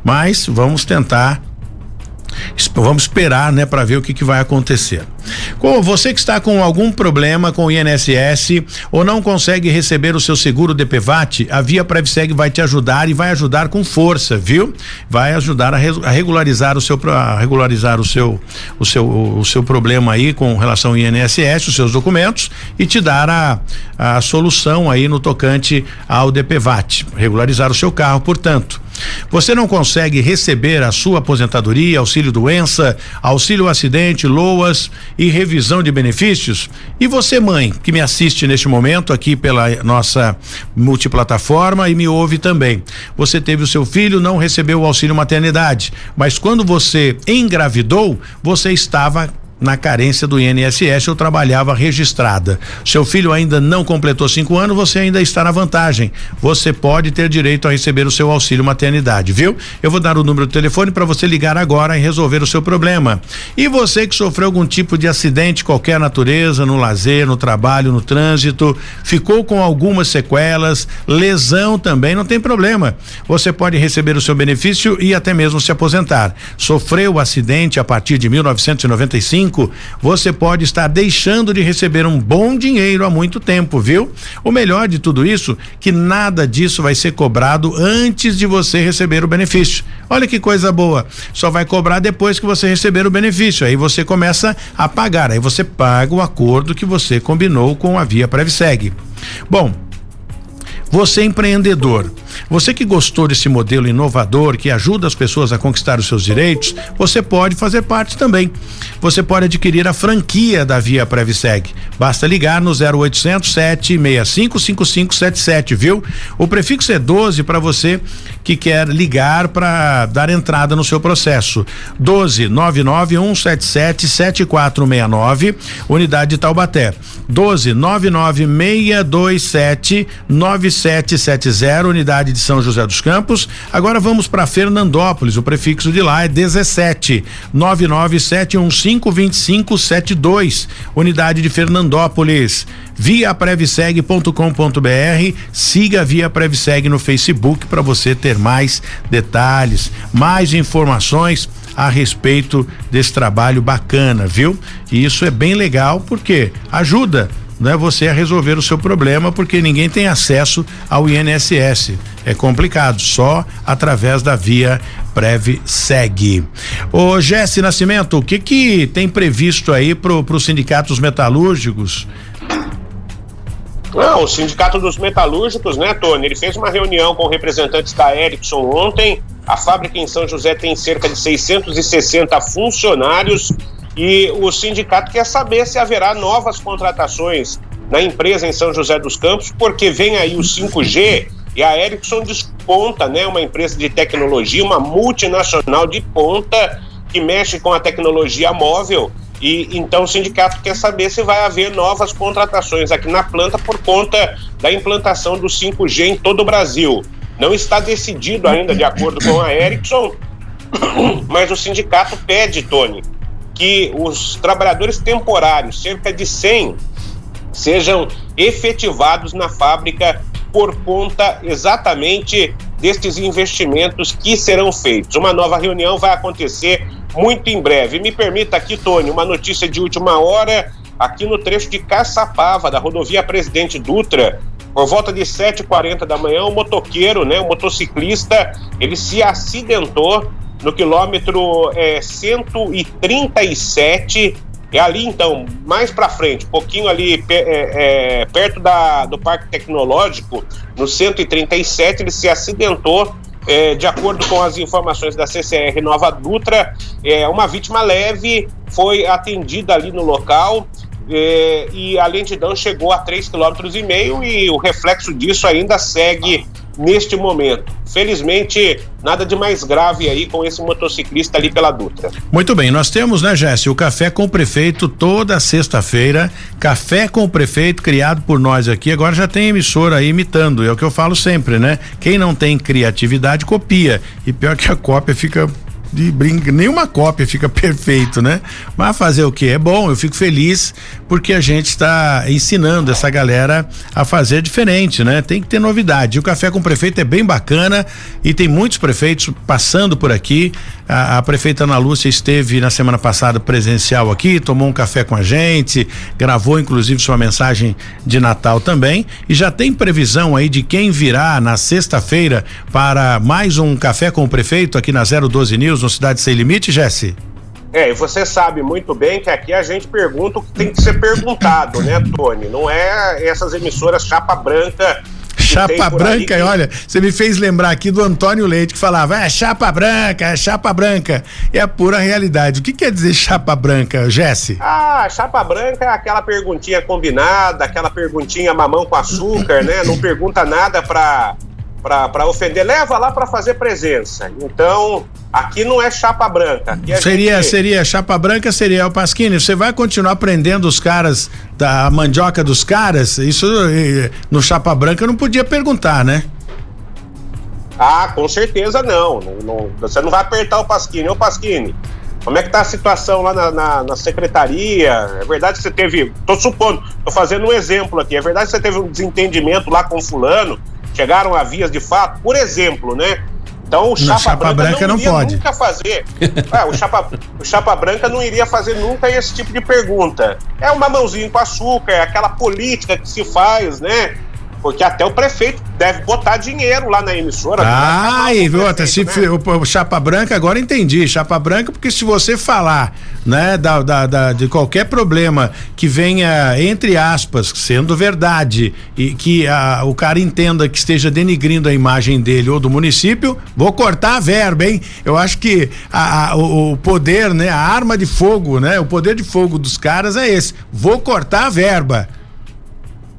Mas vamos tentar Vamos esperar, né, para ver o que, que vai acontecer. Com você que está com algum problema com o INSS ou não consegue receber o seu seguro DPVAT, a Via Prevseg vai te ajudar e vai ajudar com força, viu? Vai ajudar a, a regularizar o seu a regularizar o seu o seu o seu problema aí com relação ao INSS, os seus documentos e te dar a, a solução aí no tocante ao DPVAT, regularizar o seu carro, portanto. Você não consegue receber a sua aposentadoria, auxílio doença, auxílio acidente, loas e revisão de benefícios? E você, mãe, que me assiste neste momento aqui pela nossa multiplataforma e me ouve também. Você teve o seu filho, não recebeu o auxílio maternidade, mas quando você engravidou, você estava na carência do INSS ou trabalhava registrada. Seu filho ainda não completou cinco anos, você ainda está na vantagem. Você pode ter direito a receber o seu auxílio maternidade, viu? Eu vou dar o número do telefone para você ligar agora e resolver o seu problema. E você que sofreu algum tipo de acidente, qualquer natureza, no lazer, no trabalho, no trânsito, ficou com algumas sequelas, lesão também, não tem problema. Você pode receber o seu benefício e até mesmo se aposentar. Sofreu acidente a partir de 1995 você pode estar deixando de receber um bom dinheiro há muito tempo, viu? O melhor de tudo isso, que nada disso vai ser cobrado antes de você receber o benefício. Olha que coisa boa. Só vai cobrar depois que você receber o benefício. Aí você começa a pagar. Aí você paga o acordo que você combinou com a Via Prevseg. Bom, você empreendedor, você que gostou desse modelo inovador que ajuda as pessoas a conquistar os seus direitos, você pode fazer parte também. Você pode adquirir a franquia da Via Previseg. Basta ligar no 0800 765 5577, viu? O prefixo é 12 para você que quer ligar para dar entrada no seu processo. 12 99 177 7469, unidade de Taubaté. 12 99 627 9770, unidade de São José dos Campos. Agora vamos para Fernandópolis, o prefixo de lá é 17 997152572, unidade de Fernandópolis. Via Previseg.com.br, siga Via Previseg no Facebook para você ter mais detalhes, mais informações a respeito desse trabalho bacana, viu? E isso é bem legal porque ajuda né, você a resolver o seu problema, porque ninguém tem acesso ao INSS. É complicado, só através da via Prev-Seg. Ô Jesse Nascimento, o que que tem previsto aí para os sindicatos metalúrgicos? Não, o Sindicato dos Metalúrgicos, né, Tony? Ele fez uma reunião com representantes da Ericsson ontem. A fábrica em São José tem cerca de 660 funcionários e o sindicato quer saber se haverá novas contratações na empresa em São José dos Campos, porque vem aí o 5G e a Ericsson desponta, né, uma empresa de tecnologia, uma multinacional de ponta que mexe com a tecnologia móvel. E então o sindicato quer saber se vai haver novas contratações aqui na planta por conta da implantação do 5G em todo o Brasil. Não está decidido ainda, de acordo com a Ericsson, mas o sindicato pede, Tony, que os trabalhadores temporários, cerca de 100, sejam efetivados na fábrica por conta exatamente destes investimentos que serão feitos. Uma nova reunião vai acontecer muito em breve. Me permita aqui, Tony, uma notícia de última hora, aqui no trecho de Caçapava, da rodovia Presidente Dutra, por volta de 7h40 da manhã, um motoqueiro, né, um motociclista, ele se acidentou no quilômetro é, 137. É ali então, mais para frente, um pouquinho ali é, é, perto da, do Parque Tecnológico, no 137, ele se acidentou. É, de acordo com as informações da CCR Nova Dutra, é, uma vítima leve foi atendida ali no local é, e a lentidão chegou a 3,5 km e o reflexo disso ainda segue neste momento. Felizmente, nada de mais grave aí com esse motociclista ali pela Dutra. Muito bem, nós temos, né, Jesse, o Café com o Prefeito toda sexta-feira. Café com o Prefeito, criado por nós aqui. Agora já tem emissora aí imitando, é o que eu falo sempre, né? Quem não tem criatividade, copia. E pior que a cópia fica de brinca, nenhuma cópia fica perfeito, né? Mas fazer o que? É bom, eu fico feliz porque a gente está ensinando essa galera a fazer diferente, né? Tem que ter novidade. E o Café com o Prefeito é bem bacana e tem muitos prefeitos passando por aqui. A, a prefeita Ana Lúcia esteve na semana passada presencial aqui, tomou um café com a gente, gravou inclusive sua mensagem de Natal também e já tem previsão aí de quem virá na sexta-feira para mais um café com o prefeito aqui na 012 News no Cidade Sem Limite, Jesse? É, e você sabe muito bem que aqui a gente pergunta o que tem que ser perguntado, né, Tony? Não é essas emissoras chapa branca Chapa branca, que... olha, você me fez lembrar aqui do Antônio Leite que falava, é chapa branca, é chapa branca. É a pura realidade. O que quer dizer chapa branca, Jesse? Ah, chapa branca é aquela perguntinha combinada, aquela perguntinha mamão com açúcar, né? Não pergunta nada pra para ofender, leva lá para fazer presença. Então, aqui não é chapa branca. seria, gente... seria chapa branca, seria o Pasquini. Você vai continuar aprendendo os caras da mandioca dos caras? Isso no chapa branca não podia perguntar, né? Ah, com certeza não. não, não você não vai apertar o Pasquini. Ô, Pasquini, como é que tá a situação lá na, na, na, secretaria? É verdade que você teve. Tô supondo, tô fazendo um exemplo aqui. É verdade que você teve um desentendimento lá com fulano chegaram a vias de fato, por exemplo, né? Então o Chapa, chapa Branca, branca, não, não pode. nunca fazer. é, o, chapa, o Chapa Branca não iria fazer nunca esse tipo de pergunta. É um mamãozinho com açúcar, é aquela política que se faz, né? Porque até o prefeito deve botar dinheiro lá na emissora. Ah, e outra, se né? o, o, Chapa Branca, agora entendi. Chapa Branca, porque se você falar, né, da, da, da, de qualquer problema que venha, entre aspas, sendo verdade, e que a, o cara entenda que esteja denigrindo a imagem dele ou do município, vou cortar a verba, hein? Eu acho que a, a, o, o poder, né, a arma de fogo, né, o poder de fogo dos caras é esse. Vou cortar a verba.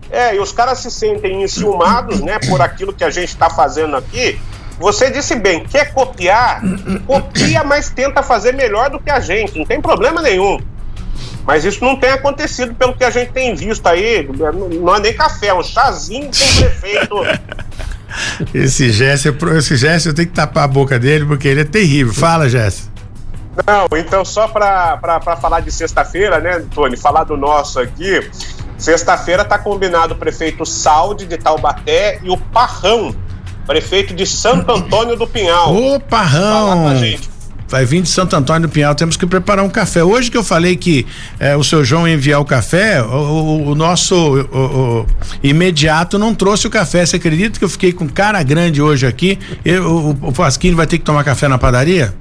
É, e os caras se sentem enciumados, né, por aquilo que a gente está fazendo aqui. Você disse bem, quer copiar? Copia, mas tenta fazer melhor do que a gente, não tem problema nenhum. Mas isso não tem acontecido pelo que a gente tem visto aí. Não é nem café, é um chazinho com o prefeito. Esse Jesse, esse Jesse eu tenho que tapar a boca dele porque ele é terrível. Fala, Jesse. Não, então só para falar de sexta-feira, né, Tony? Falar do nosso aqui. Sexta-feira está combinado o prefeito Salde de Taubaté e o Parrão, prefeito de Santo Antônio do Pinhal. Ô, Parrão! vai vir de Santo Antônio do Pinhal, temos que preparar um café. Hoje que eu falei que eh, o seu João ia enviar o café, o, o, o nosso o, imediato não trouxe o café. Você acredita que eu fiquei com cara grande hoje aqui? Eu, o, o Pasquini vai ter que tomar café na padaria?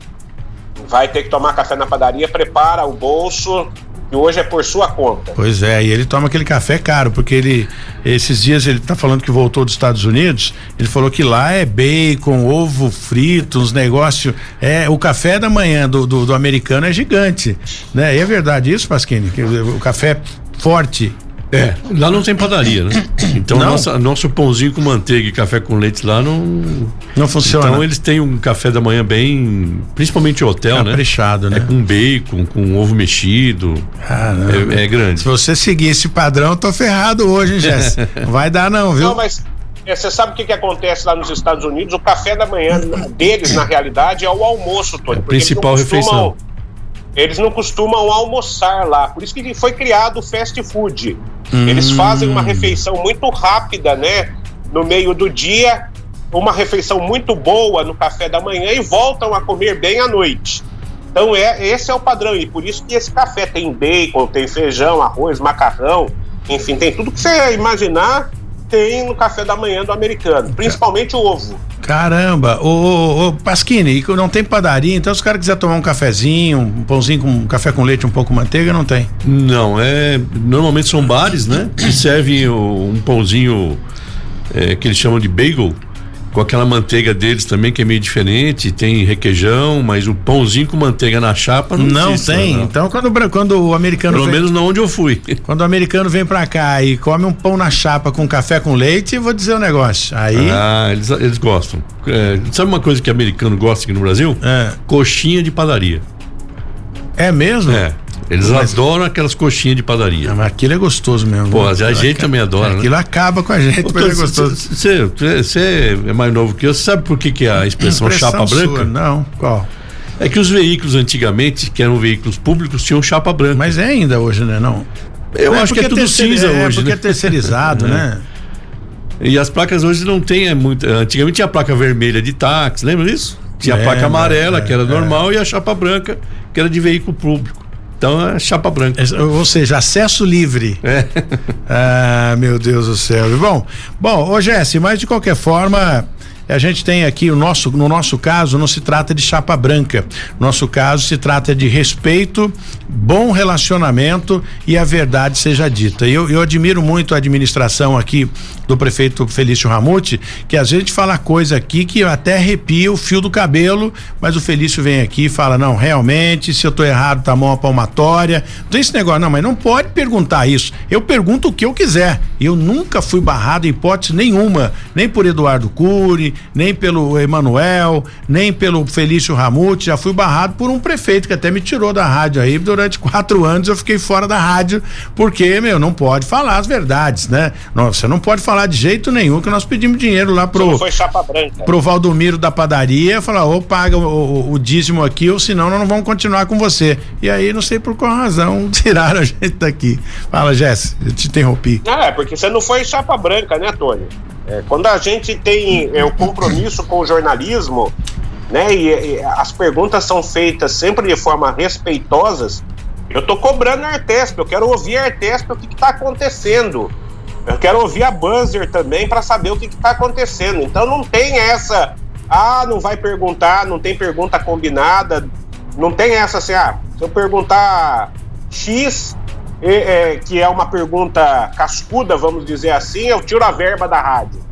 Vai ter que tomar café na padaria, prepara o bolso, e hoje é por sua conta. Pois é, e ele toma aquele café caro, porque ele, esses dias ele tá falando que voltou dos Estados Unidos, ele falou que lá é bacon, ovo frito, uns negócios, é, o café da manhã do, do, do americano é gigante, né? E é verdade isso, Pasquini, que o, o café forte é, lá não tem padaria, né? Então nossa, nosso pãozinho com manteiga e café com leite lá não não funciona. Então eles têm um café da manhã bem, principalmente hotel, Caprichado, né? né? É com bacon, com ovo mexido. Ah, não. É, é grande. Se você seguir esse padrão, eu tô ferrado hoje, hein, Jéssica? Não vai dar não, viu? Não, mas é, você sabe o que, que acontece lá nos Estados Unidos? O café da manhã deles, na realidade, é o almoço, Tony. É a principal refeição. Eles não costumam almoçar lá, por isso que foi criado o fast food. Hum. Eles fazem uma refeição muito rápida, né? No meio do dia, uma refeição muito boa no café da manhã e voltam a comer bem à noite. Então é esse é o padrão e por isso que esse café tem bacon, tem feijão, arroz, macarrão, enfim, tem tudo que você imaginar tem no café da manhã do americano, principalmente o ovo. Caramba, ô, ô, ô Pasquini, não tem padaria, então se o cara quiser tomar um cafezinho, um pãozinho com um café com leite, um pouco manteiga, não tem? Não, é. Normalmente são bares, né? Que servem um pãozinho é, que eles chamam de bagel com aquela manteiga deles também que é meio diferente, tem requeijão, mas o pãozinho com manteiga na chapa não, não existe, tem. Não. Então quando, quando o americano pelo vem, menos não onde eu fui. Quando o americano vem para cá e come um pão na chapa com café com leite, vou dizer o um negócio. Aí Ah, eles, eles gostam. É, sabe uma coisa que americano gosta aqui no Brasil? É. Coxinha de padaria. É mesmo? É. Eles mas, adoram aquelas coxinhas de padaria. Mas aquilo é gostoso mesmo. Pô, a gente também adora. Aquilo né? acaba com a gente, Pô, mas é gostoso. Você é mais novo que eu, você sabe por que, que a expressão chapa branca? Sua, não, qual? É que os veículos antigamente, que eram veículos públicos, tinham chapa branca. Mas é ainda hoje, né? Não. Eu é acho que é tudo cinza é, hoje. Porque né? é terceirizado, né? E as placas hoje não tem é muito. Antigamente tinha a placa vermelha de táxi, lembra disso? Tinha a placa amarela, que era normal, e a chapa branca, que era de veículo público. Então é chapa branca. Ou seja, acesso livre. É. ah, meu Deus do céu. Bom, bom, ô Jesse, mas de qualquer forma, a gente tem aqui o nosso, no nosso caso, não se trata de chapa branca. No nosso caso, se trata de respeito, bom relacionamento e a verdade seja dita. Eu, eu admiro muito a administração aqui do prefeito Felício Ramute, que às vezes fala coisa aqui que até arrepia o fio do cabelo, mas o Felício vem aqui e fala: não, realmente, se eu tô errado, tá mão a palmatória. Não tem esse negócio, não, mas não pode perguntar isso. Eu pergunto o que eu quiser. Eu nunca fui barrado em hipótese nenhuma, nem por Eduardo Cury, nem pelo Emanuel, nem pelo Felício Ramute. Já fui barrado por um prefeito que até me tirou da rádio aí. Durante quatro anos eu fiquei fora da rádio, porque, meu, não pode falar as verdades, né? Não, você não pode falar de jeito nenhum que nós pedimos dinheiro lá pro. foi chapa branca. Pro Valdomiro da padaria, falar, ou paga o, o, o, dízimo aqui, ou senão nós não vamos continuar com você. E aí, não sei por qual razão, tiraram a gente daqui. Fala, Jéssica, eu te interrompi. Ah, é, porque você não foi chapa branca, né, Tony? É, quando a gente tem é, o compromisso com o jornalismo, né, e, e, as perguntas são feitas sempre de forma respeitosas, eu tô cobrando a Artesp, eu quero ouvir a Artesp o que está acontecendo. Eu quero ouvir a buzzer também para saber o que está acontecendo. Então não tem essa, ah, não vai perguntar, não tem pergunta combinada, não tem essa assim, ah, se eu perguntar X, é, é, que é uma pergunta cascuda, vamos dizer assim, eu tiro a verba da rádio.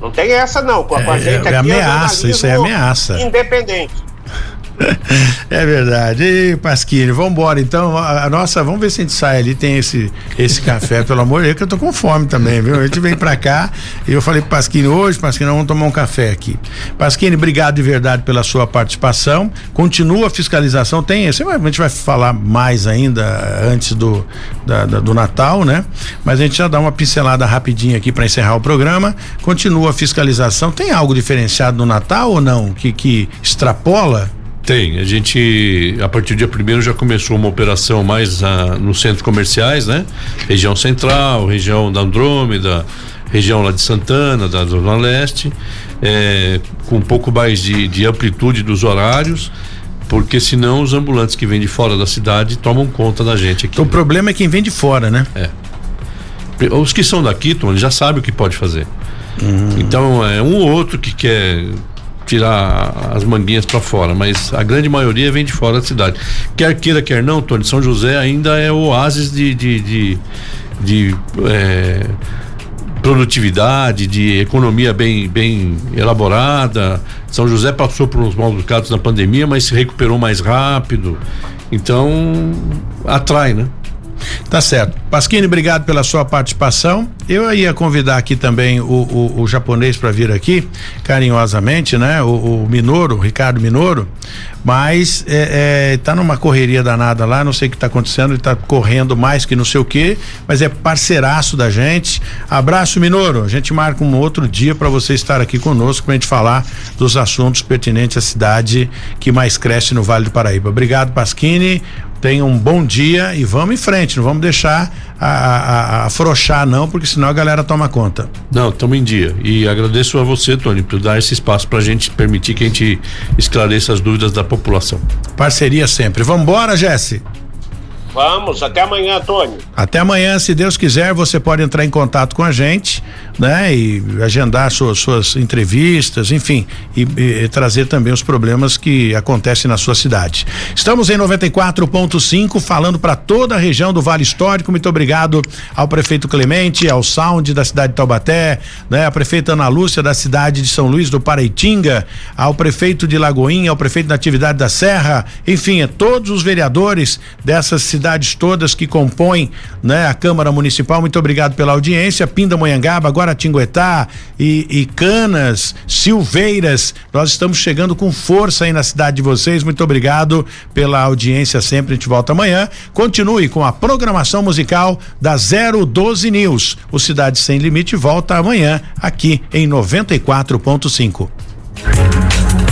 Não tem essa não, com a, é, gente é aqui ameaça, isso é ameaça. Independente. É verdade. E Pasquini, vamos embora então. A, a, nossa, vamos ver se a gente sai ali, tem esse esse café, pelo amor de Deus, que eu tô com fome também, viu? A gente vem pra cá e eu falei pro Pasquini hoje, Pasquini, vamos tomar um café aqui. Pasquini, obrigado de verdade pela sua participação. Continua a fiscalização, tem, a gente vai falar mais ainda antes do da, da, do Natal, né? Mas a gente já dá uma pincelada rapidinha aqui para encerrar o programa. Continua a fiscalização. Tem algo diferenciado no Natal ou não? Que, que extrapola? Tem, a gente a partir do dia primeiro já começou uma operação mais ah, nos centros comerciais, né? Região central, região da Andrômeda, região lá de Santana, da Zona Leste, é, com um pouco mais de, de amplitude dos horários porque senão os ambulantes que vêm de fora da cidade tomam conta da gente aqui. O problema é quem vem de fora, né? É. Os que são daqui, Tom, já sabem o que pode fazer. Uhum. Então, é um ou outro que quer tirar as manguinhas para fora, mas a grande maioria vem de fora da cidade. Quer queira, quer não, Tony, São José ainda é oásis de, de, de, de é, produtividade, de economia bem, bem elaborada. São José passou por uns maus bocados na pandemia, mas se recuperou mais rápido. Então, atrai, né? Tá certo. Pasquini, obrigado pela sua participação. Eu ia convidar aqui também o, o, o japonês para vir aqui, carinhosamente, né? O, o Minoro, Ricardo Minoro, mas é, é, tá numa correria danada lá, não sei o que está acontecendo, ele tá correndo mais que não sei o que, mas é parceiraço da gente. Abraço, Minoro. A gente marca um outro dia para você estar aqui conosco pra gente falar dos assuntos pertinentes à cidade que mais cresce no Vale do Paraíba. Obrigado, Pasquini. Tenha um bom dia e vamos em frente, não vamos deixar a, a, a afrouxar não, porque senão a galera toma conta. Não, estamos em dia. E agradeço a você, Tony, por dar esse espaço para a gente permitir que a gente esclareça as dúvidas da população. Parceria sempre. Vamos embora, Jesse? Vamos, até amanhã, Tony. Até amanhã, se Deus quiser, você pode entrar em contato com a gente, né? E agendar suas, suas entrevistas, enfim, e, e, e trazer também os problemas que acontecem na sua cidade. Estamos em 94.5, falando para toda a região do Vale Histórico. Muito obrigado ao prefeito Clemente, ao Sound da cidade de Taubaté, né? A prefeita Ana Lúcia da cidade de São Luís do Paraitinga, ao prefeito de Lagoinha, ao prefeito da Atividade da Serra, enfim, a todos os vereadores dessas cidades cidades todas que compõem né, a Câmara Municipal. Muito obrigado pela audiência. Pindamonhangaba, Guaratinguetá e, e Canas, Silveiras. Nós estamos chegando com força aí na cidade de vocês. Muito obrigado pela audiência sempre. A gente volta amanhã. Continue com a programação musical da 012 News. O Cidade Sem Limite volta amanhã aqui em 94.5